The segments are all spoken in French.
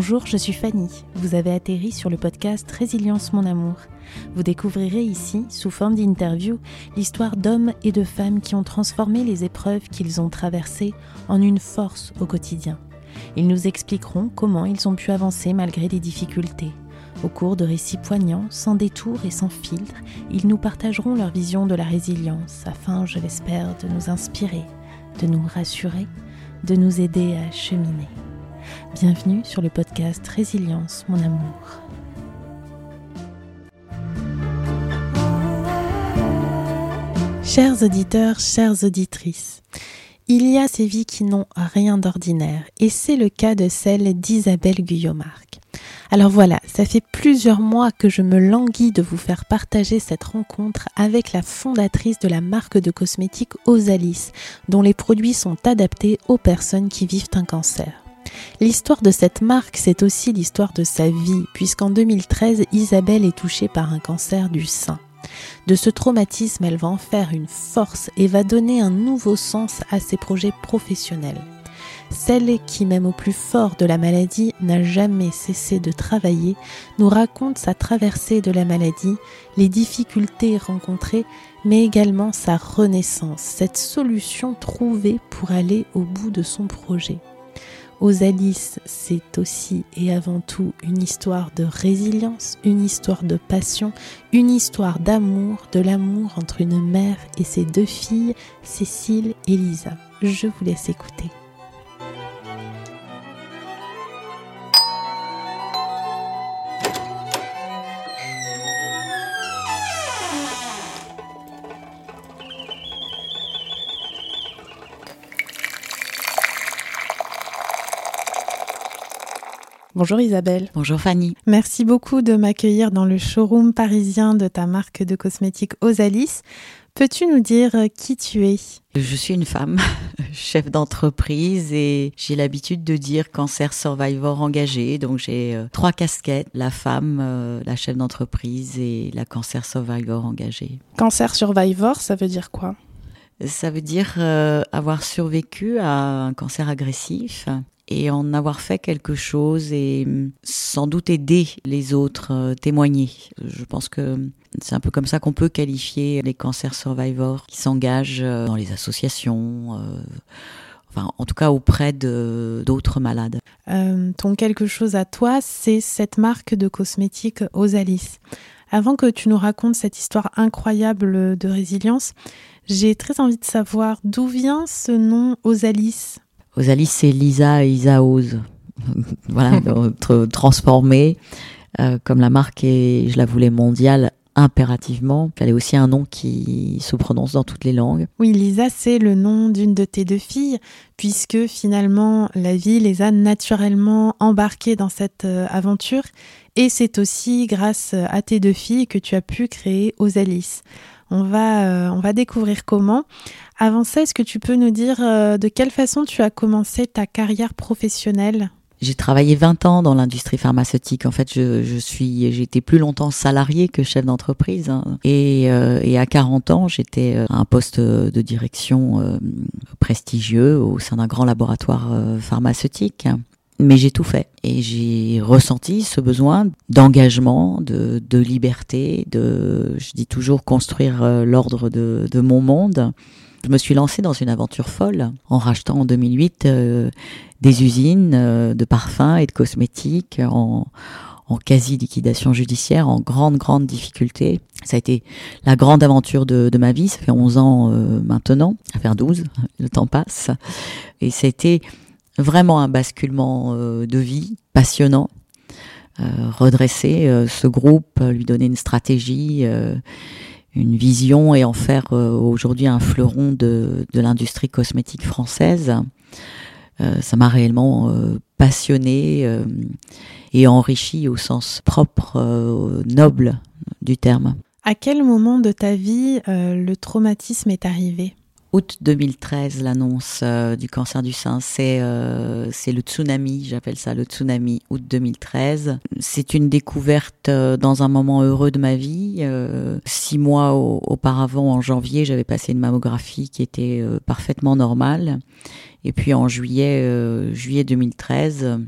Bonjour, je suis Fanny. Vous avez atterri sur le podcast Résilience mon amour. Vous découvrirez ici, sous forme d'interview, l'histoire d'hommes et de femmes qui ont transformé les épreuves qu'ils ont traversées en une force au quotidien. Ils nous expliqueront comment ils ont pu avancer malgré les difficultés. Au cours de récits poignants, sans détour et sans filtre, ils nous partageront leur vision de la résilience afin, je l'espère, de nous inspirer, de nous rassurer, de nous aider à cheminer. Bienvenue sur le podcast Résilience, mon amour. Chers auditeurs, chères auditrices, il y a ces vies qui n'ont rien d'ordinaire, et c'est le cas de celle d'Isabelle Guyomarc. Alors voilà, ça fait plusieurs mois que je me languis de vous faire partager cette rencontre avec la fondatrice de la marque de cosmétiques Osalis, dont les produits sont adaptés aux personnes qui vivent un cancer. L'histoire de cette marque, c'est aussi l'histoire de sa vie, puisqu'en 2013, Isabelle est touchée par un cancer du sein. De ce traumatisme, elle va en faire une force et va donner un nouveau sens à ses projets professionnels. Celle qui, même au plus fort de la maladie, n'a jamais cessé de travailler, nous raconte sa traversée de la maladie, les difficultés rencontrées, mais également sa renaissance, cette solution trouvée pour aller au bout de son projet. Osalis, c'est aussi et avant tout une histoire de résilience, une histoire de passion, une histoire d'amour, de l'amour entre une mère et ses deux filles, Cécile et Lisa. Je vous laisse écouter. Bonjour Isabelle. Bonjour Fanny. Merci beaucoup de m'accueillir dans le showroom parisien de ta marque de cosmétiques Osalis. Peux-tu nous dire qui tu es? Je suis une femme, chef d'entreprise et j'ai l'habitude de dire cancer survivor engagé. Donc j'ai euh, trois casquettes, la femme, euh, la chef d'entreprise et la cancer survivor engagée. Cancer survivor, ça veut dire quoi? Ça veut dire euh, avoir survécu à un cancer agressif et en avoir fait quelque chose et hum, sans doute aider les autres, euh, témoigner. Je pense que c'est un peu comme ça qu'on peut qualifier les cancers survivors qui s'engagent euh, dans les associations. Euh, enfin, en tout cas auprès d'autres malades. ton quelque chose à toi, c'est cette marque de cosmétiques Osalis. Avant que tu nous racontes cette histoire incroyable de résilience, j'ai très envie de savoir d'où vient ce nom Osalis. Osalis, c'est Lisa et Isaose. voilà, transformée. Euh, comme la marque est, je la voulais mondiale, impérativement. Il fallait aussi un nom qui se prononce dans toutes les langues. Oui, Lisa, c'est le nom d'une de tes deux filles, puisque finalement, la vie les a naturellement embarquées dans cette euh, aventure. Et c'est aussi grâce à tes deux filles que tu as pu créer Osalis. On va, euh, on va découvrir comment. Avant ça, est-ce que tu peux nous dire euh, de quelle façon tu as commencé ta carrière professionnelle? J'ai travaillé 20 ans dans l'industrie pharmaceutique. En fait, je, je suis, été plus longtemps salarié que chef d'entreprise. Hein. Et, euh, et, à 40 ans, j'étais à un poste de direction prestigieux au sein d'un grand laboratoire pharmaceutique mais j'ai tout fait et j'ai ressenti ce besoin d'engagement, de, de, liberté, de, je dis toujours, construire euh, l'ordre de, de, mon monde. Je me suis lancée dans une aventure folle en rachetant en 2008 euh, des usines euh, de parfums et de cosmétiques en, en quasi liquidation judiciaire, en grande, grande difficulté. Ça a été la grande aventure de, de ma vie. Ça fait 11 ans maintenant, à faire 12, le temps passe. Et été vraiment un basculement euh, de vie passionnant. Euh, redresser euh, ce groupe, lui donner une stratégie, une vision et en faire aujourd'hui un fleuron de, de l'industrie cosmétique française. ça m'a réellement passionné et enrichi au sens propre, noble du terme. À quel moment de ta vie le traumatisme est arrivé? Août 2013, l'annonce euh, du cancer du sein, c'est euh, le tsunami, j'appelle ça le tsunami, août 2013. C'est une découverte euh, dans un moment heureux de ma vie. six mois auparavant, en janvier, j'avais passé une mammographie qui était parfaitement normale. Et puis en juillet, juillet 2013,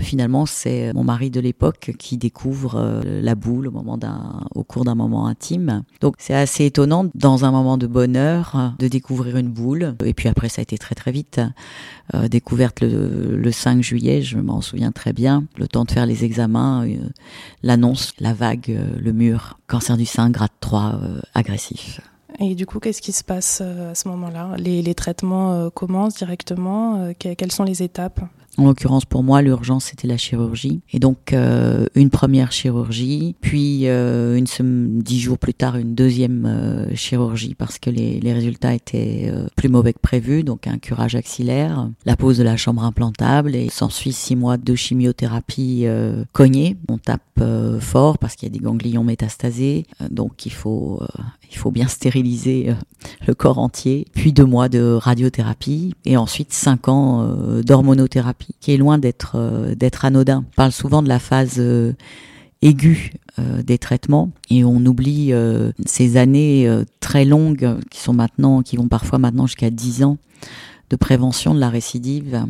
finalement, c'est mon mari de l'époque qui découvre la boule au moment d'un, au cours d'un moment intime. Donc c'est assez étonnant dans un moment de bonheur de découvrir une boule. Et puis après, ça a été très très vite. découverte le, le, 5 juillet, je m'en souviens très bien. Le temps de faire les examens, l'annonce, la vague, le mur, cancer du sein, grade 3, agressif. Et du coup, qu'est-ce qui se passe euh, à ce moment-là? Les, traitements euh, commencent directement euh, Quelles sont les étapes? En l'occurrence, pour moi, l'urgence, c'était la chirurgie. Et donc, euh, une première chirurgie, puis euh, une dix jours plus tard, une deuxième euh, chirurgie parce que les, les résultats étaient plus mauvais que prévu, donc un curage axillaire, la pose de la chambre implantable et s'ensuit six mois de chimiothérapie cognée. On tape fort parce qu'il y a des ganglions métastasés, donc il faut il faut bien stériliser le corps entier, puis deux mois de radiothérapie et ensuite cinq ans d'hormonothérapie qui est loin d'être euh, d'être anodin. On parle souvent de la phase euh, aiguë euh, des traitements et on oublie ces années très longues qui sont maintenant, qui vont parfois maintenant jusqu'à 10 ans de prévention de la récidive.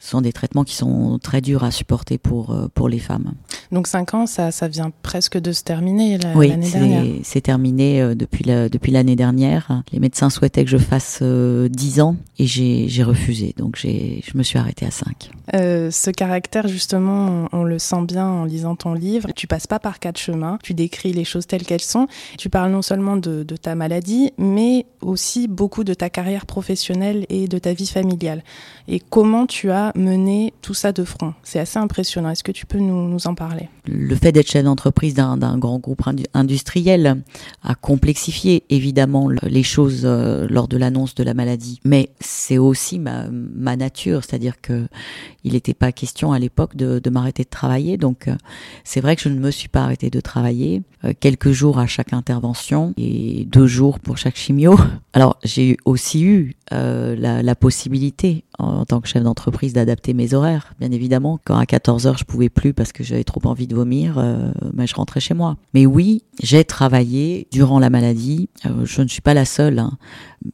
Ce sont des traitements qui sont très durs à supporter pour, pour les femmes. Donc 5 ans, ça, ça vient presque de se terminer l'année dernière. Oui, c'est terminé euh, depuis la, depuis l'année dernière. Les médecins souhaitaient que je fasse 10 euh, ans et j'ai refusé. Donc j'ai je me suis arrêtée à 5. Euh, ce caractère, justement, on, le sent bien en lisant ton livre. Tu passes pas par quatre chemins. Tu décris les choses telles qu'elles sont. Tu parles non seulement de, de ta maladie, mais aussi beaucoup de ta carrière professionnelle et de ta vie familiale. Et comment tu as mené tout ça de front. C'est assez impressionnant. Est-ce que tu peux nous, en parler? Le fait d'être chef d'entreprise d'un grand groupe industriel a complexifié évidemment les choses euh, lors de l'annonce de la maladie. Mais c'est aussi ma, nature, c'est-à-dire que il n'était pas question à l'époque de, m'arrêter de travailler. Donc euh, c'est vrai que je ne me suis pas arrêtée de travailler. Euh, quelques jours à chaque intervention et deux jours pour chaque chimio. Alors j'ai aussi eu la, possibilité en, tant que chef d'entreprise d'adapter mes horaires, bien évidemment. Quand à 14 heures je pouvais plus parce que j'avais trop envie de vomir, euh, mais je rentrais chez moi. Mais oui, j'ai travaillé durant la maladie. Euh, je ne suis pas la seule. Hein.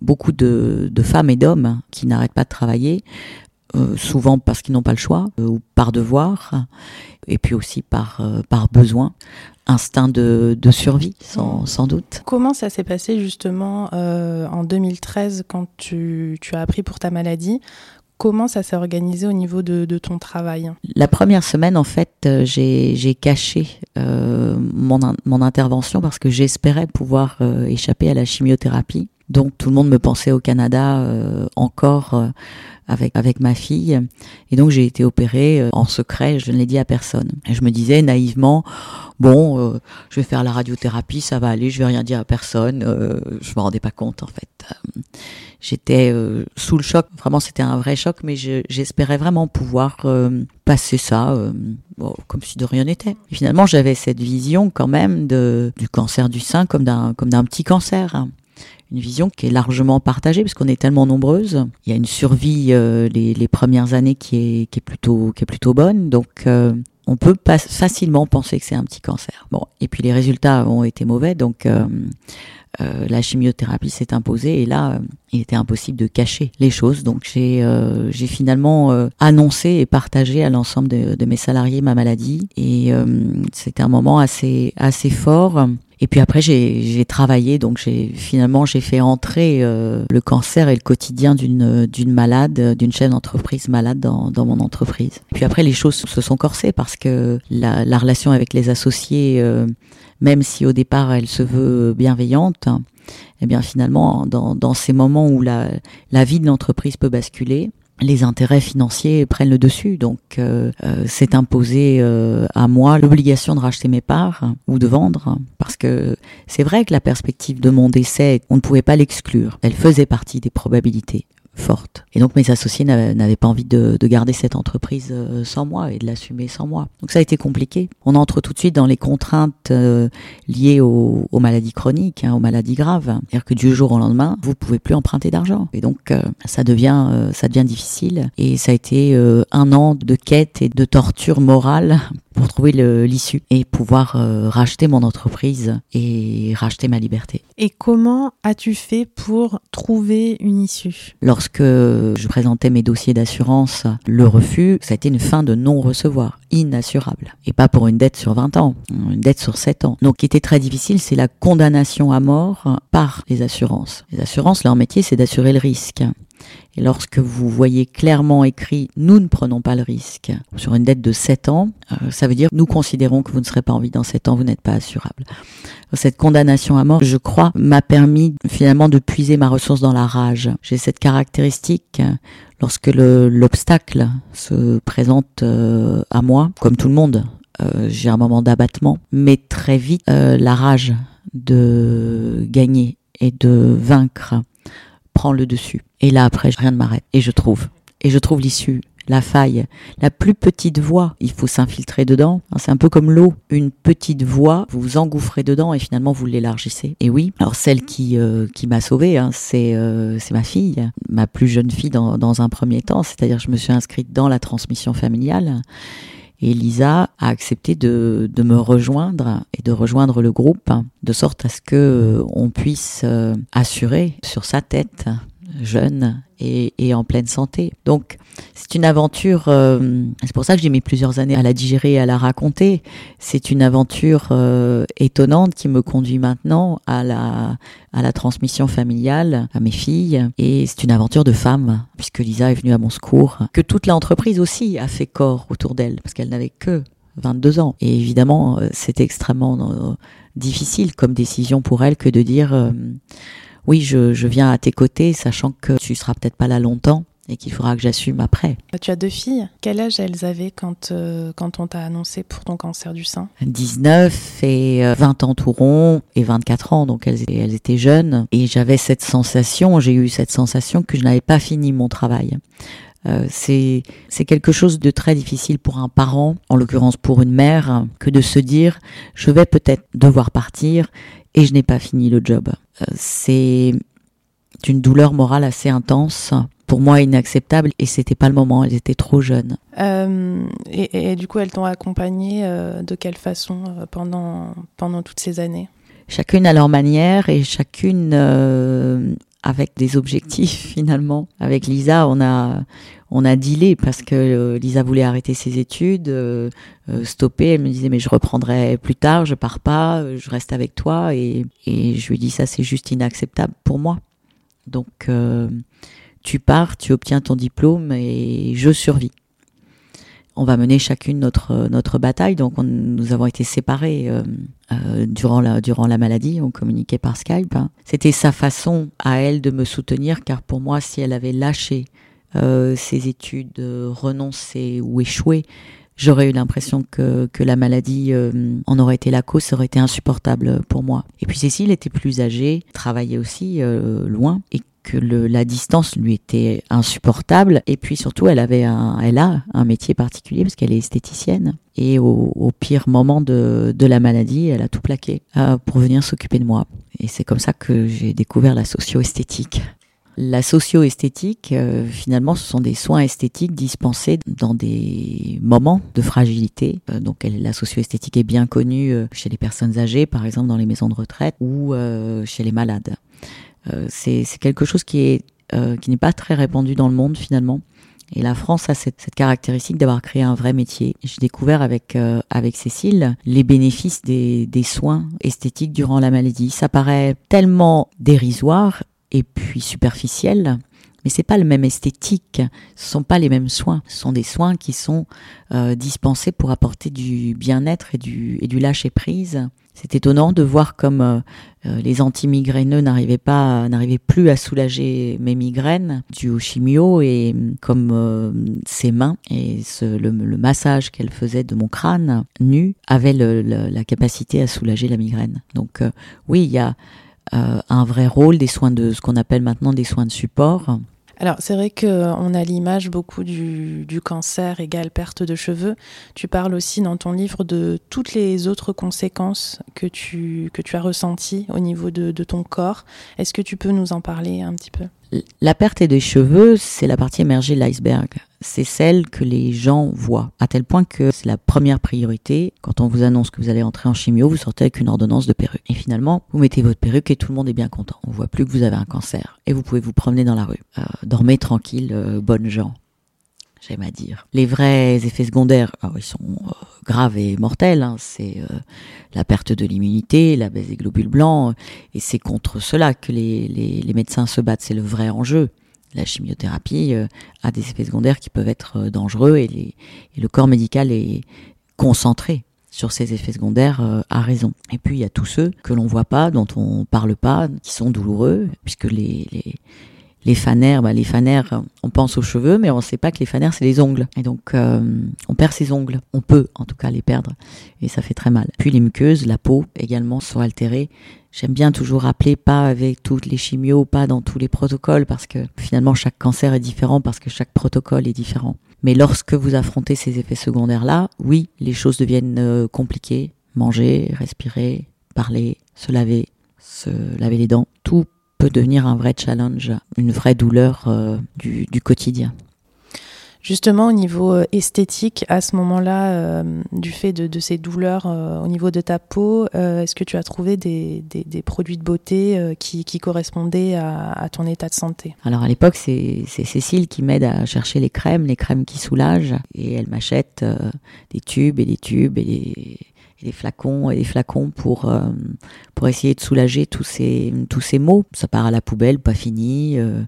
Beaucoup de, de, femmes et d'hommes qui n'arrêtent pas de travailler, euh, souvent parce qu'ils n'ont pas le choix ou par devoir, et puis aussi par, par besoin instinct de, de survie, sans, sans, doute. Comment ça s'est passé justement euh, en 2013 quand tu, tu, as appris pour ta maladie? Comment ça s'est organisé au niveau de, ton travail La première semaine, en fait, euh, j'ai caché euh, mon, intervention parce que j'espérais pouvoir euh, échapper à la chimiothérapie. Donc tout le monde me pensait au Canada encore avec avec ma fille et donc j'ai été opérée euh, en secret, je ne l'ai dit à personne. Et je me disais naïvement bon, je vais faire la radiothérapie, ça va aller, je vais rien dire à personne. je me rendais pas compte en fait. J'étais sous le choc, vraiment c'était un vrai choc, mais j'espérais vraiment pouvoir passer ça bon, comme si de rien n'était. Finalement, j'avais cette vision quand même de du cancer du sein comme d'un petit cancer une vision qui est largement partagée parce qu'on est tellement nombreuses. Il y a une survie euh, les, les, premières années qui est, qui est plutôt qui est plutôt bonne, donc euh, on peut pas facilement penser que c'est un petit cancer. Bon, et puis les résultats ont été mauvais, donc euh, la chimiothérapie s'est imposée et là, il était impossible de cacher les choses. Donc j'ai j'ai finalement annoncé et partagé à l'ensemble de, de, mes salariés ma maladie et c'était un moment assez assez fort et puis après, j'ai travaillé, donc j'ai finalement j'ai fait entrer euh, le cancer et le quotidien d'une d'une malade, d'une chef d'entreprise malade dans, dans mon entreprise. Puis après, les choses se sont corsées parce que la, la relation avec les associés, euh, même si au départ elle se veut bienveillante, eh bien finalement, dans, dans ces moments où la, la vie de l'entreprise peut basculer, les intérêts financiers prennent le dessus. Donc, euh, euh c'est imposé euh, à moi l'obligation de racheter mes parts ou de vendre, parce que c'est vrai que la perspective de mon décès, on ne pouvait pas l'exclure. Elle faisait partie des probabilités Et donc mes associés n'avaient pas envie de, de, garder cette entreprise euh, sans moi et de l'assumer sans moi. Donc ça a été compliqué. On entre tout de suite dans les contraintes euh, liées aux, aux, maladies chroniques, hein, aux maladies graves. C'est-à-dire que du jour au lendemain, vous pouvez plus emprunter d'argent. Et donc euh, ça devient ça devient difficile. Et ça a été un an de quête et de torture morale pour trouver l'issue et pouvoir euh, racheter mon entreprise et racheter ma liberté. Et comment as-tu fait pour trouver une issue? Lorsque je présentais mes dossiers d'assurance, le refus, ça a été une fin de non-recevoir, inassurable. Et pas pour une dette sur 20 ans, une dette sur 7 ans. Donc, ce qui était très difficile, c'est la condamnation à mort par les assurances. Les assurances, leur métier, c'est d'assurer le risque. Et lorsque vous voyez clairement écrit nous ne prenons pas le risque sur une dette de 7 ans, euh, ça veut dire nous considérons que vous ne serez pas en vie dans 7 ans, vous n'êtes pas assurable. Cette condamnation à mort, je crois, m'a permis finalement de puiser ma ressource dans la rage. J'ai cette caractéristique lorsque l'obstacle se présente euh, à moi, comme tout le monde, euh, j'ai un moment d'abattement, mais très vite la rage de gagner et de vaincre prend le dessus. Et là, après, rien ne m'arrête. Et je trouve. Et je trouve l'issue, la faille, la plus petite voie. Il faut s'infiltrer dedans. C'est un peu comme l'eau. Une petite voie, vous vous engouffrez dedans et finalement vous l'élargissez. Et oui, alors celle qui, euh, qui m'a sauvée, hein, c'est euh, c'est ma fille, ma plus jeune fille dans, dans un premier temps. C'est-à-dire je me suis inscrite dans la transmission familiale. Et a accepté de, me rejoindre et de rejoindre le groupe, de sorte à ce que euh, on puisse assurer sur sa tête jeune et, et, en pleine santé. Donc c'est une aventure, euh, c'est pour ça que j'ai mis plusieurs années à la digérer et à la raconter. C'est une aventure euh, étonnante qui me conduit maintenant à la, à la transmission familiale, à mes filles. Et c'est une aventure de femme, puisque Lisa est venue à mon secours, que toute l'entreprise aussi a fait corps autour d'elle, parce qu'elle n'avait que 22 ans. Et évidemment, euh, c'était extrêmement difficile comme décision pour elle que de dire oui, je, je viens à tes côtés, sachant que tu seras peut-être pas là longtemps et qu'il faudra que j'assume après. Tu as deux filles. Quel âge elles avaient quand, euh, quand on t'a annoncé pour ton cancer du sein? 19 et 20 euh, ans tout rond et 24 ans, donc elles, elles étaient jeunes. Et j'avais cette sensation, j'ai eu cette sensation que je n'avais pas fini mon travail. Euh, c'est quelque chose de très difficile pour un parent, en l'occurrence pour une mère, que de se dire je vais peut-être devoir partir et je n'ai pas fini le job. Euh, c'est une douleur morale assez intense pour moi inacceptable et c'était pas le moment, elles étaient trop jeunes. Euh, et, et, du coup, elles t'ont accompagnée de quelle façon pendant, pendant toutes ces années? Chacune à leur manière et chacune avec des objectifs finalement. Avec Lisa, on a on a dealé parce que euh, Lisa voulait arrêter ses études, euh, euh, stopper. Elle me disait mais je reprendrai plus tard, je pars pas, je reste avec toi et, et je lui dis ça c'est juste inacceptable pour moi. Donc tu pars, tu obtiens ton diplôme et je survis on va mener chacune notre notre bataille. Donc nous avons été séparés euh, euh, durant la durant la maladie. On communiquait par Skype. Hein. C'était sa façon à elle de me soutenir, car pour moi, si elle avait lâché euh, ses études, renoncé ou échoué, j'aurais eu l'impression que, que la maladie en aurait été la cause, ça aurait été insupportable pour moi. Et puis Cécile était plus âgée, travaillait aussi loin, et que le, la distance lui était insupportable. Et puis surtout, elle avait un, elle a un métier particulier parce qu'elle est esthéticienne. Et au, pire moment de, de la maladie, elle a tout plaqué euh, pour venir s'occuper de moi. Et c'est comme ça que j'ai découvert la socio-esthétique. La socio-esthétique, euh, finalement, ce sont des soins esthétiques dispensés dans des moments de fragilité. Euh, donc, elle, la socio-esthétique est bien connue euh, chez les personnes âgées, par exemple dans les maisons de retraite, ou euh, chez les malades. Euh, c'est quelque chose qui est qui n'est pas très répandu dans le monde finalement. Et la France a cette, cette caractéristique d'avoir créé un vrai métier. J'ai découvert avec euh, avec Cécile les bénéfices des, des soins esthétiques durant la maladie. Ça paraît tellement dérisoire et puis superficiel, mais c'est pas le même esthétique. Ce sont pas les mêmes soins. Ce sont des soins qui sont euh, dispensés pour apporter du bien-être et du et du lâcher prise c'est étonnant de voir comme euh, euh, les anti-migraineux n'arrivaient pas, n'arrivaient plus à soulager mes migraines dues au chimio et comme ses mains et ce, le, massage qu'elle faisait de mon crâne nu avait le, la capacité à soulager la migraine. Donc oui, il y a un vrai rôle des soins de ce qu'on appelle maintenant des soins de support alors c'est vrai qu'on a l'image beaucoup du, du, cancer égale perte de cheveux. Tu parles aussi dans ton livre de toutes les autres conséquences que tu, que tu as ressenties au niveau de, de ton corps. Est-ce que tu peux nous en parler un petit peu? La perte des cheveux, c'est la partie émergée de l'iceberg. C'est celle que les gens voient, à tel point que c'est la première priorité. Quand on vous annonce que vous allez entrer en chimio, vous sortez avec une ordonnance de perruque. Et finalement, vous mettez votre perruque et tout le monde est bien content. On voit plus que vous avez un cancer. Et vous pouvez vous promener dans la rue. Euh, dormez tranquille, euh, bonnes gens j'aime à dire. Les vrais effets secondaires, ah ils sont euh, graves et mortels. Hein. C'est euh, la perte de l'immunité, la baisse des globules blancs, et c'est contre cela que les, les, médecins se battent. C'est le vrai enjeu. La chimiothérapie euh, a des effets secondaires qui peuvent être dangereux et, les, et, le corps médical est concentré sur ces effets secondaires à raison. Et puis il y a tous ceux que l'on voit pas, dont on parle pas, qui sont douloureux, puisque les, les fanères, bah, les fanères, on pense aux cheveux, mais on ne sait pas que les fanères, c'est les ongles. Et donc, euh, on perd ses ongles. On peut, en tout cas, les perdre. Et ça fait très mal. Puis les muqueuses, la peau également sont altérées. J'aime bien toujours rappeler, pas avec toutes les chimios, pas dans tous les protocoles, parce que finalement, chaque cancer est différent, parce que chaque protocole est différent. Mais lorsque vous affrontez ces effets secondaires-là, oui, les choses deviennent euh, compliquées. Manger, respirer, parler, se laver, se laver les dents, peut devenir un vrai challenge, une vraie douleur euh, du, quotidien. Justement, au niveau euh, esthétique, à ce moment-là, euh, du fait de, ces douleurs au niveau de ta peau, est-ce que tu as trouvé des, produits de beauté qui, correspondaient à, ton état de santé? Alors à l'époque, c'est Cécile qui m'aide à chercher les crèmes, les crèmes qui soulagent, et elle m'achète des tubes et des tubes et des des flacons et des flacons pour euh, pour essayer de soulager tous ces tous ces maux. Ça part à la poubelle, pas fini, euh,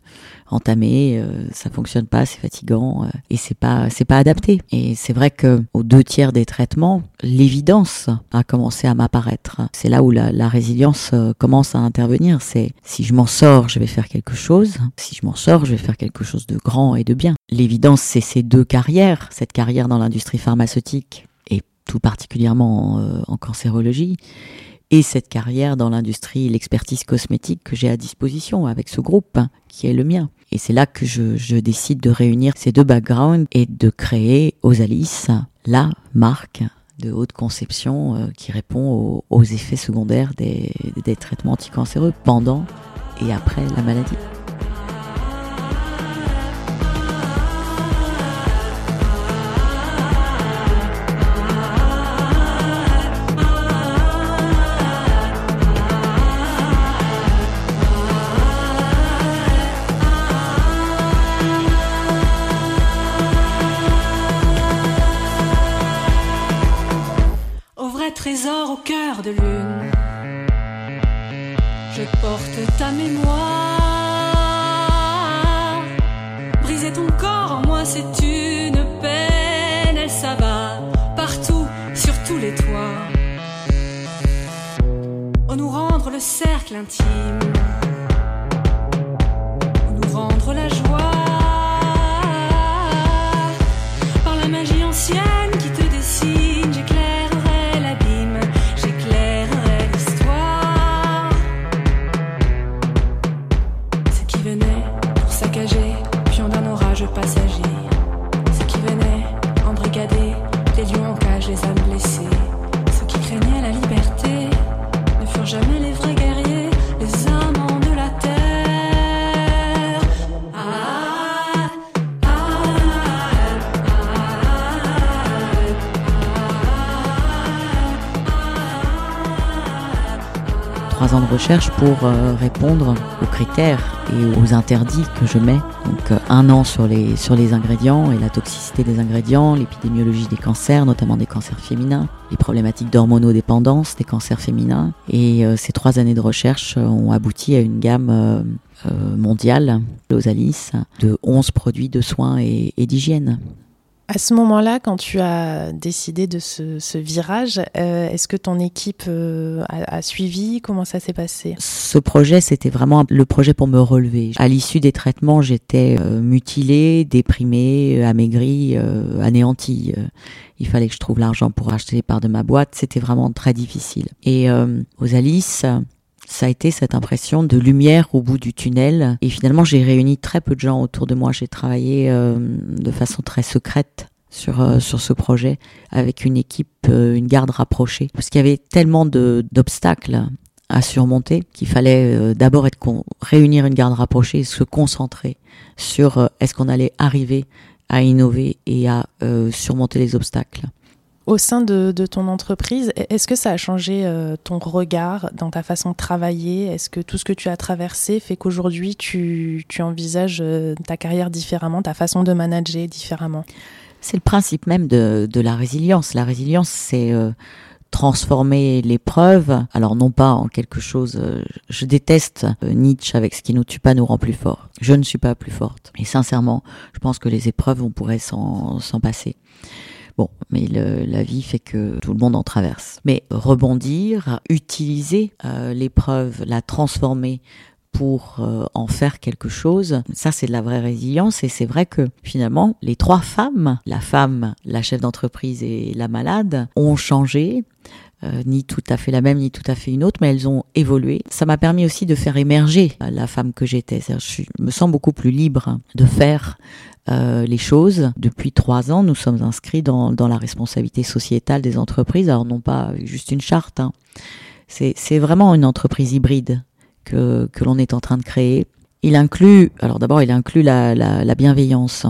entamé, euh, ça fonctionne pas, c'est fatigant euh, et c'est pas c'est pas adapté. Et c'est vrai que aux deux tiers des traitements, l'évidence a commencé à m'apparaître. C'est là où la, la résilience commence à intervenir. C'est si je m'en sors, je vais faire quelque chose. Si je m'en sors, je vais faire quelque chose de grand et de bien. L'évidence, c'est ces deux carrières, cette carrière dans l'industrie pharmaceutique tout particulièrement euh, en, cancérologie, et cette carrière dans l'industrie, l'expertise cosmétique que j'ai à disposition avec ce groupe hein, qui est le mien. Et c'est là que je, décide de réunir ces deux backgrounds et de créer Osalis, la marque de haute conception euh, qui répond aux, effets secondaires des traitements anticancéreux pendant et après la maladie. Cercle intime. Pour euh, répondre aux critères et aux interdits que je mets. Donc euh, un an sur les, sur les ingrédients et la toxicité des ingrédients, l'épidémiologie des cancers, notamment des cancers féminins, les problématiques d'hormonodépendance des cancers féminins. Et euh, ces trois années de recherche ont abouti à une gamme mondiale, Losalis, de 11 produits de soins et d'hygiène. À ce moment-là, quand tu as décidé de ce, virage, euh, est-ce que ton équipe euh, a, suivi? Comment ça s'est passé? Ce projet, c'était vraiment le projet pour me relever. À l'issue des traitements, j'étais euh, mutilée, déprimée, amaigrie, anéantie. il fallait que je trouve l'argent pour acheter les parts de ma boîte. C'était vraiment très difficile. Et aux Alice, ça a été cette impression de lumière au bout du tunnel. Et finalement, j'ai réuni très peu de gens autour de moi. J'ai travaillé euh, de façon très secrète sur euh, sur ce projet avec une équipe, euh, une garde rapprochée, parce qu'il y avait tellement d'obstacles à surmonter, qu'il fallait d'abord être réunir une garde rapprochée et se concentrer sur est-ce qu'on allait arriver à innover et à surmonter les obstacles au sein de, ton entreprise, e-, est-ce que ça a changé euh, ton regard dans ta façon de travailler? Est-ce que tout ce que tu as traversé fait qu'aujourd'hui tu, envisages euh, ta carrière différemment, ta façon de manager différemment? C'est le principe même de, la résilience. La résilience, c'est euh, transformer l'épreuve, alors non pas en quelque chose, je déteste Nietzsche avec ce qui nous tue pas nous rend plus forts. Je ne suis pas plus forte. Et sincèrement, je pense que les épreuves, on pourrait s'en passer. Bon, mais la vie fait que tout le monde en traverse. Mais rebondir, utiliser euh, l'épreuve, la transformer pour euh, en faire quelque chose, ça c'est de la vraie résilience et c'est vrai que finalement les trois femmes, la femme, la chef d'entreprise et la malade, ont changé. Euh, ni tout à fait la même, ni tout à fait une autre, mais elles ont évolué. Ça m'a permis aussi de faire émerger la femme que j'étais. Je me sens beaucoup plus libre de faire euh, les choses. Depuis trois ans, nous sommes inscrits dans, la responsabilité sociétale des entreprises. Alors non pas juste une charte, hein. c'est vraiment une entreprise hybride que, l'on est en train de créer. Il inclut, alors d'abord, il inclut la, la, la bienveillance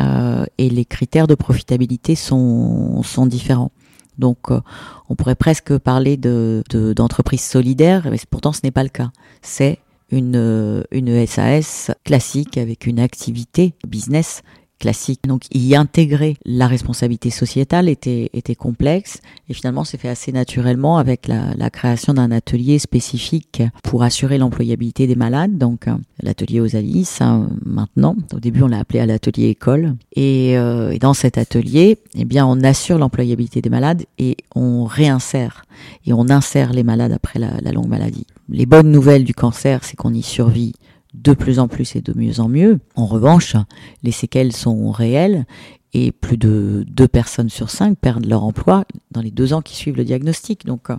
euh, et les critères de profitabilité sont, sont différents. Donc, euh, on pourrait presque parler de d'entreprise solidaire, mais pourtant ce n'est pas le cas. C'est une, une SAS classique avec une activité business classique. Donc y intégrer la responsabilité sociétale était, était complexe et finalement c'est fait assez naturellement avec la, la création d'un atelier spécifique pour assurer l'employabilité des malades. Donc euh, l'atelier aux Alices hein, maintenant. Au début on l'a appelé à l'atelier école et, euh, et, dans cet atelier eh bien on assure l'employabilité des malades et on réinsère et on insère les malades après la, la longue maladie. Les bonnes nouvelles du cancer c'est qu'on y survit de plus en plus et de mieux en mieux. En revanche, les séquelles sont réelles et plus de deux personnes sur cinq perdent leur emploi dans les deux ans qui suivent le diagnostic. Donc, euh,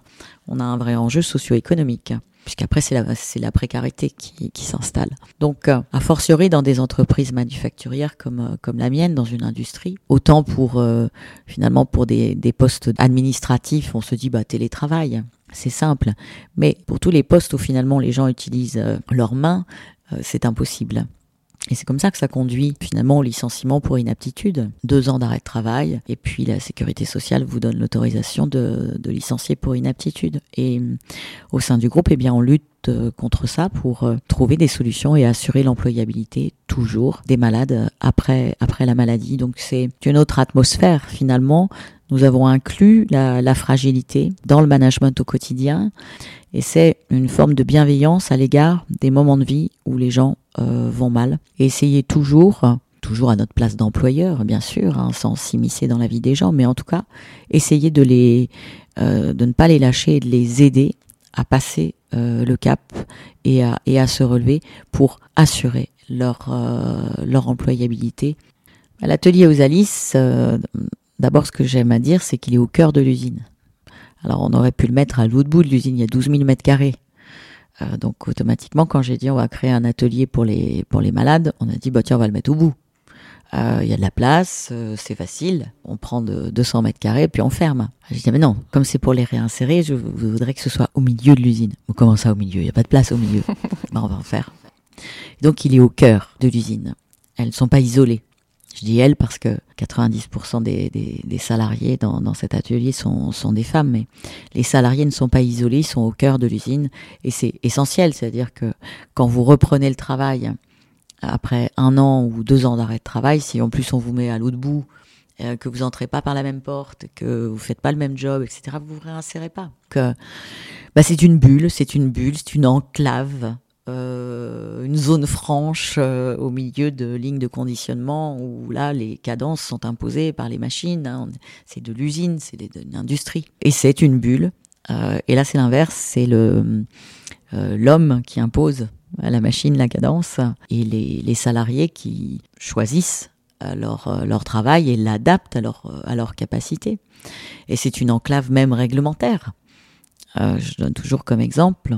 on a un vrai enjeu socio-économique puisqu'après c'est la, précarité qui, s'installe. Donc, euh, a fortiori dans des entreprises manufacturières comme, euh, comme la mienne, dans une industrie, autant pour finalement pour des, des postes administratifs, on se dit bah télétravail, c'est simple. Mais pour tous les postes où finalement les gens utilisent leurs mains, c'est impossible. Et c'est comme ça que ça conduit finalement au licenciement pour inaptitude. Deux ans d'arrêt de travail, et puis la sécurité sociale vous donne l'autorisation de, licencier pour inaptitude. Et euh, au sein du groupe, eh bien, on lutte euh, contre ça pour trouver des solutions et assurer l'employabilité toujours des malades après, après la maladie. Donc c'est une autre atmosphère finalement. Nous avons inclus la, la fragilité dans le management au quotidien et c'est une forme de bienveillance à l'égard des moments de vie où les gens euh, vont mal. Et essayer toujours, toujours à notre place d'employeur, bien sûr, hein, sans s'immiscer dans la vie des gens, mais en tout cas, essayer de les, euh, de ne pas les lâcher et de les aider à passer euh, le cap et à, et à se relever pour assurer leur, leur employabilité. L'atelier aux Alices, d'abord ce que j'aime à dire, c'est qu'il est au cœur de l'usine. Alors on aurait pu le mettre à l'autre bout de l'usine, il y a 12 000 mètres carrés. Euh, donc automatiquement, quand j'ai dit on va créer un atelier pour les pour les malades, on a dit bah tiens on va le mettre au bout. Euh, il y a de la place, euh, c'est facile. On prend de 200 mètres carrés puis on ferme. J'ai dit mais non, comme c'est pour les réinsérer, je voudrais que ce soit au milieu de l'usine. comment ça au milieu? Il y a pas de place au milieu. bah, on va en faire. Donc il est au cœur de l'usine. Elles ne sont pas isolées. Je dis elles parce que 90% des, des, des, salariés dans, dans, cet atelier sont, sont, des femmes, mais les salariés ne sont pas isolés, ils sont au cœur de l'usine et c'est essentiel, c'est-à-dire que quand vous reprenez le travail après un an ou deux ans d'arrêt de travail, si en plus on vous met à l'autre bout, euh, que vous entrez pas par la même porte, que vous faites pas le même job, etc., vous vous réinsérez pas. Que bah, c'est une bulle, c'est une bulle, c'est une enclave euh, une zone franche euh, au milieu de lignes de conditionnement où là les cadences sont imposées par les machines. Hein. c'est de l'usine, c'est de l'industrie. Et c'est une bulle. Euh, et là c'est l'inverse, c'est le l'homme qui impose à la machine la cadence et les, les salariés qui choisissent leur, leur travail et l'adaptent à leur, à leur capacité. Et c'est une enclave même réglementaire. Je donne toujours comme exemple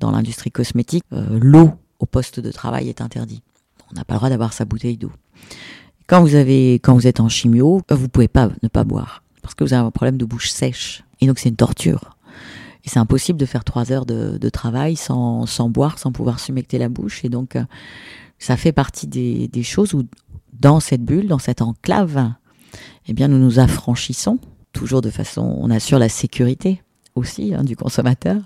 dans l'industrie cosmétique, euh, l'eau au poste de travail est interdit. On n'a pas le droit d'avoir sa bouteille d'eau. Quand vous avez, quand vous êtes en chimio, vous pouvez pas ne pas boire parce que vous avez un problème de bouche sèche. Et donc c'est une torture. Et c'est impossible de faire trois heures de, travail sans, sans boire, sans pouvoir s'humecter la bouche. Et donc, euh, ça fait partie des, des choses où, dans cette bulle, dans cette enclave, eh bien, nous nous affranchissons, toujours de façon, on assure la sécurité aussi hein, du consommateur.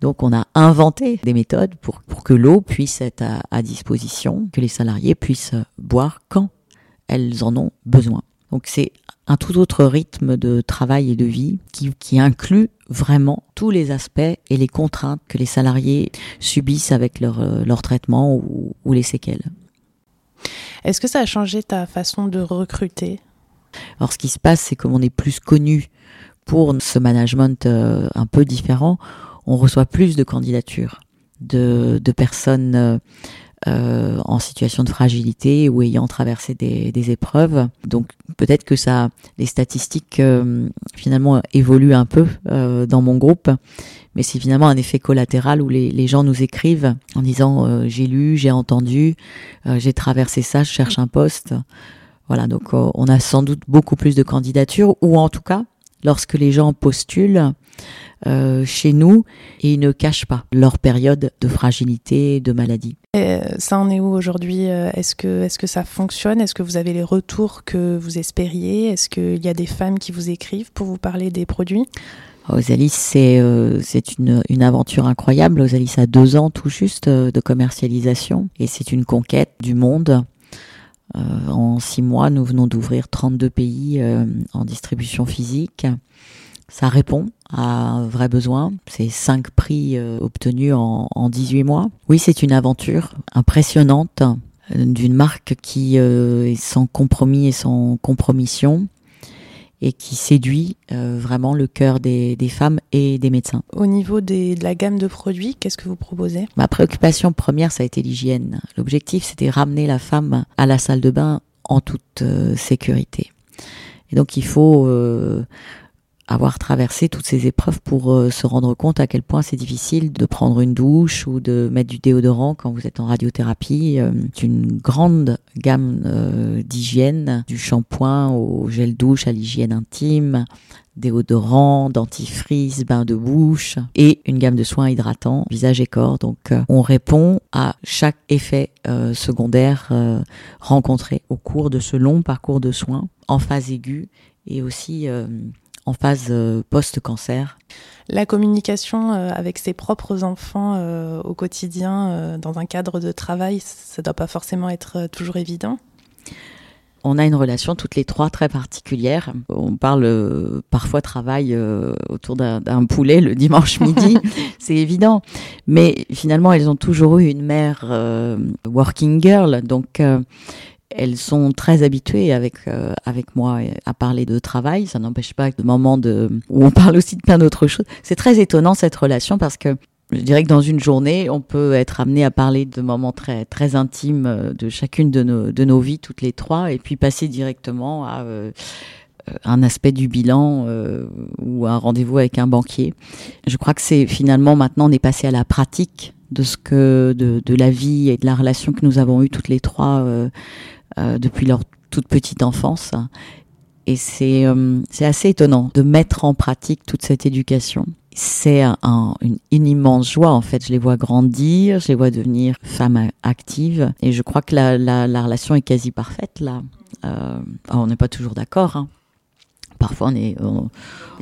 Donc, on a inventé des méthodes pour, pour que l'eau puisse être à, à disposition, que les salariés puissent boire quand elles en ont besoin. Donc, c'est un tout autre rythme de travail et de vie qui, qui, inclut vraiment tous les aspects et les contraintes que les salariés subissent avec leur, leur traitement ou, ou les séquelles. Est-ce que ça a changé ta façon de recruter? Alors ce qui se passe, c'est qu'on est plus connu pour ce management euh, un peu différent. On reçoit plus de candidatures de, de personnes euh, euh, en situation de fragilité ou ayant traversé des, des épreuves. Donc peut-être que ça, les statistiques euh, finalement évoluent un peu euh, dans mon groupe, mais c'est finalement un effet collatéral où les, les gens nous écrivent en disant euh, j'ai lu, j'ai entendu, j'ai traversé ça, je cherche un poste. Voilà, donc on a sans doute beaucoup plus de candidatures, ou en tout cas, lorsque les gens postulent, euh, chez nous et ils ne cachent pas leur période de fragilité, de maladie. Et ça en est où aujourd'hui Est-ce que, est que ça fonctionne? Est-ce que vous avez les retours que vous espériez? Est-ce qu'il y a des femmes qui vous écrivent pour vous parler des produits? Osalis, c'est euh, une, une aventure incroyable. Osalis a deux ans tout juste euh, de commercialisation et c'est une conquête du monde. Euh, en six mois, nous venons d'ouvrir 32 pays euh, en distribution physique. Ça répond à un vrai besoin. C'est cinq prix euh, obtenus en, en 18 mois. Oui, c'est une aventure impressionnante euh, d'une marque qui euh, est sans compromis et sans compromission et qui séduit euh, vraiment le cœur des, des, femmes et des médecins. Au niveau des, de la gamme de produits, qu'est-ce que vous proposez? Ma préoccupation première, ça a été l'hygiène. L'objectif, c'était ramener la femme à la salle de bain en toute euh, sécurité. Et donc, il faut euh, avoir traversé toutes ces épreuves pour euh, se rendre compte à quel point c'est difficile de prendre une douche ou de mettre du déodorant quand vous êtes en radiothérapie. Euh, une grande gamme euh, d'hygiène, du shampoing au gel douche à l'hygiène intime, déodorant, dentifrice, bain de bouche et une gamme de soins hydratants, visage et corps. Donc euh, on répond à chaque effet secondaire rencontré au cours de ce long parcours de soins en phase aiguë et aussi en phase euh, post-cancer. La communication euh, avec ses propres enfants euh, au quotidien, dans un cadre de travail, ça ne doit pas forcément être toujours évident on a une relation toutes les trois très particulière. On parle euh, parfois travail euh, autour d'un poulet le dimanche midi, c'est évident. Mais finalement, elles ont toujours eu une mère euh, working girl, donc elles sont très habituées avec euh, avec moi à parler de travail. Ça n'empêche pas que de moments de où on parle aussi de plein d'autres choses. C'est très étonnant cette relation parce que je dirais que dans une journée, on peut être amené à parler de moments très très intimes de chacune de nos de nos vies toutes les trois, et puis passer directement à euh, un aspect du bilan euh, ou un rendez-vous avec un banquier. Je crois que c'est finalement maintenant on est passé à la pratique de ce que de, de la vie et de la relation que nous avons eue toutes les trois euh, euh, depuis leur toute petite enfance. Et c'est euh, c'est assez étonnant de mettre en pratique toute cette éducation c'est un, un, une, une, immense joie en fait. Je les vois grandir, je les vois devenir femmes actives, et je crois que la, la, la relation est quasi parfaite là. Euh, on n'est pas toujours d'accord. Hein. Parfois, on est. On,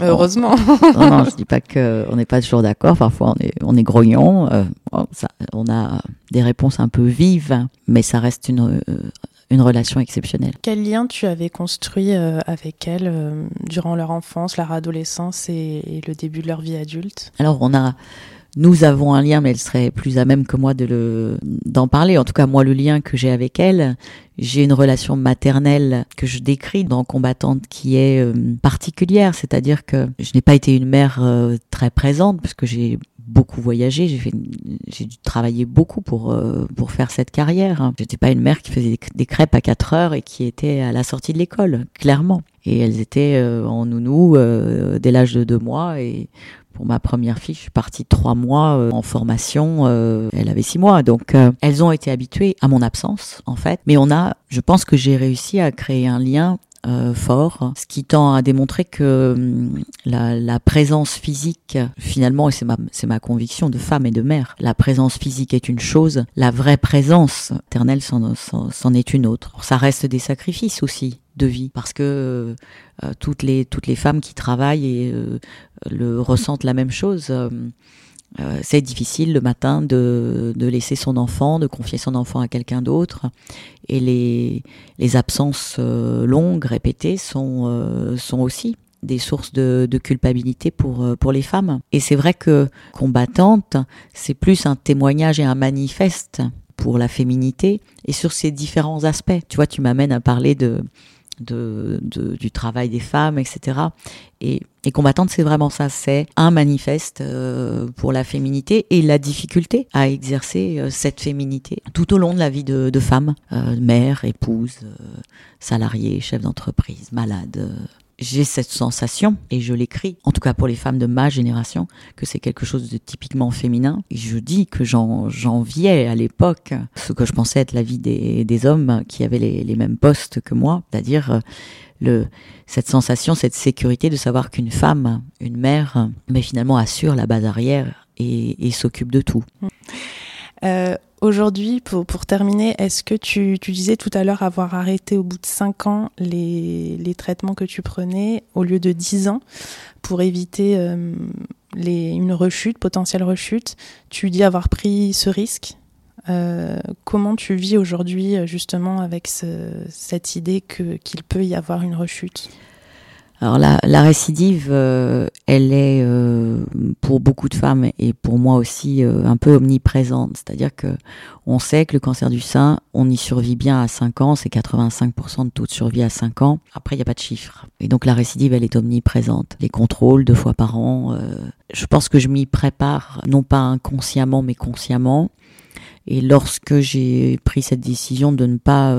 Heureusement. On, non, non, je dis pas que on n'est pas toujours d'accord. Parfois, on est, on est grognon. Euh, ça, on a des réponses un peu vives, mais ça reste une une relation exceptionnelle. Quel lien tu avais construit euh, avec elle euh, durant leur enfance, leur adolescence et, le début de leur vie adulte? Alors on a, nous avons un lien, mais elle serait plus à même que moi de le d'en parler. En tout cas, moi, le lien que j'ai avec elle, j'ai une relation maternelle que je décris dans Combattante qui est euh, particulière, c'est-à-dire que je n'ai pas été une mère très présente parce que j'ai beaucoup voyagé, j'ai fait, j'ai dû travailler beaucoup pour euh, pour faire cette carrière. J'étais pas une mère qui faisait des crêpes à 4 heures et qui était à la sortie de l'école, clairement. Et elles étaient euh, en nounou euh, dès l'âge de deux mois. Et pour ma première fille, je suis partie trois mois euh, en formation. euh, elle avait six mois, donc euh, elles ont été habituées à mon absence, en fait. Mais on a, je pense que j'ai réussi à créer un lien euh, fort, ce qui tend à démontrer que hum, la, la, présence physique, finalement, et c'est ma, c'est ma conviction de femme et de mère, la présence physique est une chose, la vraie présence éternelle c'en, c'en, est une autre. Ça reste des sacrifices aussi de vie parce que euh, toutes les toutes les femmes qui travaillent et euh, le ressentent la même chose euh, c'est difficile le matin de, de, laisser son enfant, de confier son enfant à quelqu'un d'autre. Et les, les absences euh, longues, répétées, sont, euh, sont aussi des sources de, de, culpabilité pour, pour les femmes. Et c'est vrai que combattante, c'est plus un témoignage et un manifeste pour la féminité et sur ces différents aspects. Tu vois, tu m'amènes à parler de, de, de, du travail des femmes, etc. Et, et combattante, c'est vraiment ça, c'est un manifeste euh, pour la féminité et la difficulté à exercer euh, cette féminité tout au long de la vie de, de femme, euh, mère, épouse, salariée, chef d'entreprise, malade, j'ai cette sensation, et je l'écris, en tout cas pour les femmes de ma génération, que c'est quelque chose de typiquement féminin. Et je dis que j'enviais à l'époque ce que je pensais être la vie des, des hommes qui avaient les, les, mêmes postes que moi, c'est-à-dire euh, le, cette sensation, cette sécurité de savoir qu'une femme, une mère, mais finalement assure la base arrière et, et s'occupe de tout. Euh, Aujourd'hui, pour, terminer, est-ce que tu, disais tout à l'heure avoir arrêté au bout de 5 ans les, traitements que tu prenais au lieu de 10 ans pour éviter euh, une rechute, potentielle rechute Tu dis avoir pris ce risque. Euh, comment tu vis aujourd'hui justement avec ce, cette idée qu'il peut y avoir une rechute? Alors la, la récidive, euh, elle est euh, pour beaucoup de femmes et pour moi aussi euh, un peu omniprésente. C'est-à-dire que on sait que le cancer du sein, on y survit bien à 5 ans, c'est 85% de taux de survie à 5 ans. Après, il n'y a pas de chiffre. Et donc la récidive, elle est omniprésente. Les contrôles deux fois par an. je pense que je m'y prépare, non pas inconsciemment, mais consciemment. Et lorsque j'ai pris cette décision de ne pas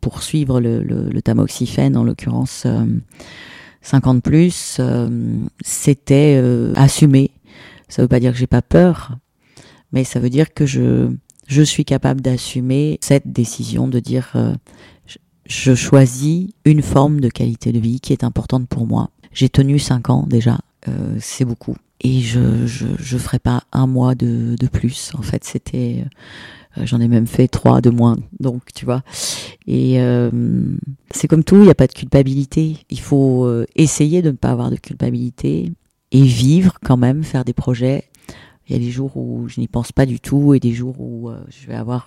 poursuivre le, le, le tamoxifène, en l'occurrence 50 plus, euh, c'était euh, assumé. Ça veut pas dire que j'ai pas peur, mais ça veut dire que je je suis capable d'assumer cette décision de dire euh, je choisis une forme de qualité de vie qui est importante pour moi. J'ai tenu cinq ans déjà, c'est beaucoup. Et je, je, je ferai pas un mois de, de plus. En fait, c'était euh, j'en ai même fait trois de moins, donc tu vois. Et euh, c'est comme tout, il n'y a pas de culpabilité. Il faut euh, essayer de ne pas avoir de culpabilité et vivre quand même, faire des projets. Il y a des jours où je n'y pense pas du tout et des jours où je vais avoir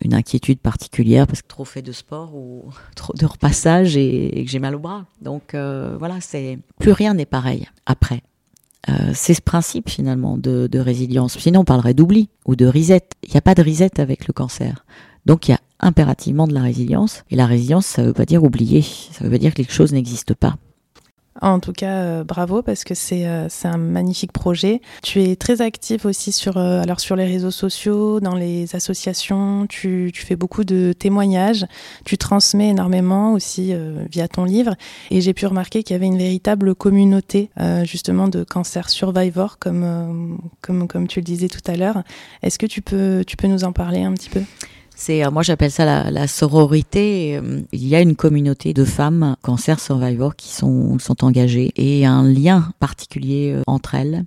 une inquiétude particulière parce que trop fait de sport ou trop de repassage et, et que j'ai mal au bras. Donc voilà, c'est plus rien n'est pareil après. Euh, c'est ce principe finalement de, résilience. Sinon, on parlerait d'oubli ou de reset. Il n'y a pas de reset avec le cancer. Donc, il y a impérativement de la résilience. Et la résilience, ça veut pas dire oublier. Ça veut pas dire que quelque chose n'existe pas. En tout cas, euh, bravo parce que c'est euh, un magnifique projet. Tu es très actif aussi sur euh, alors sur les réseaux sociaux, dans les associations. Tu, tu fais beaucoup de témoignages. Tu transmets énormément aussi euh, via ton livre. Et j'ai pu remarquer qu'il y avait une véritable communauté justement de cancer survivor, comme comme comme tu le disais tout à l'heure. Est-ce que tu peux tu peux nous en parler un petit peu? C'est, euh, moi j'appelle ça la, la, sororité. Euh, il y a une communauté de femmes cancer survivors qui sont, sont engagées et un lien particulier euh, entre elles.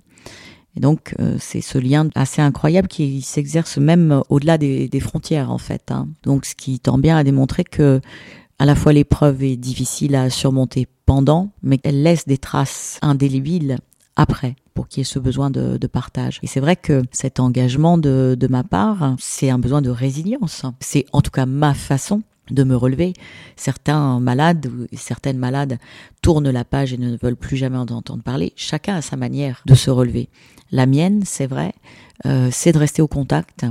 Et donc c'est ce lien assez incroyable qui s'exerce même au-delà des, des, frontières en fait. Hein. Donc ce qui tend bien à démontrer que à la fois l'épreuve est difficile à surmonter pendant, mais elle laisse des traces indélébiles après pour qu'il y ait ce besoin de, de partage. Et c'est vrai que cet engagement de, de ma part, c'est un besoin de résilience. C'est en tout cas ma façon de me relever. Certains malades ou certaines malades tournent la page et ne veulent plus jamais en entendre parler. Chacun a sa manière de se relever. La mienne, c'est vrai, euh, c'est de rester au contact.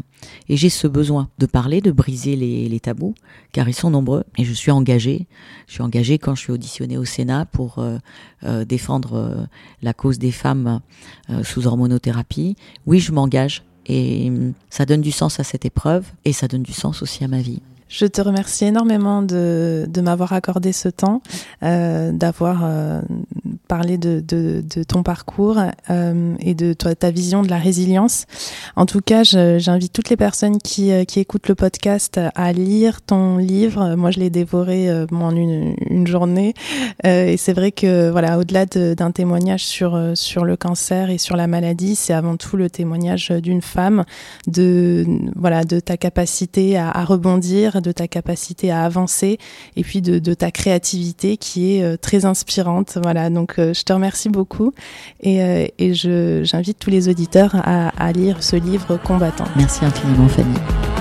Et j'ai ce besoin de parler, de briser les, les, tabous, car ils sont nombreux. Et je suis engagée. Je suis engagée quand je suis auditionnée au Sénat pour euh, euh, défendre euh, la cause des femmes euh, sous hormonothérapie. Oui, je m'engage. Et hum, ça donne du sens à cette épreuve et ça donne du sens aussi à ma vie. Je te remercie énormément de, m'avoir accordé ce temps, euh, d'avoir euh, parler de, de, de ton parcours euh, et de ta vision de la résilience. En tout cas, j'invite toutes les personnes qui, euh, qui écoutent le podcast à lire ton livre. Moi, je l'ai dévoré euh, en une, une journée. Euh, et c'est vrai que, voilà, au-delà d'un témoignage sur, sur le cancer et sur la maladie, c'est avant tout le témoignage d'une femme, de, voilà, de ta capacité à, rebondir, de ta capacité à avancer et puis de, de ta créativité qui est très inspirante. Voilà, donc euh, je te remercie beaucoup et, euh, j'invite tous les auditeurs à lire ce livre combattant. Merci infiniment Fanny.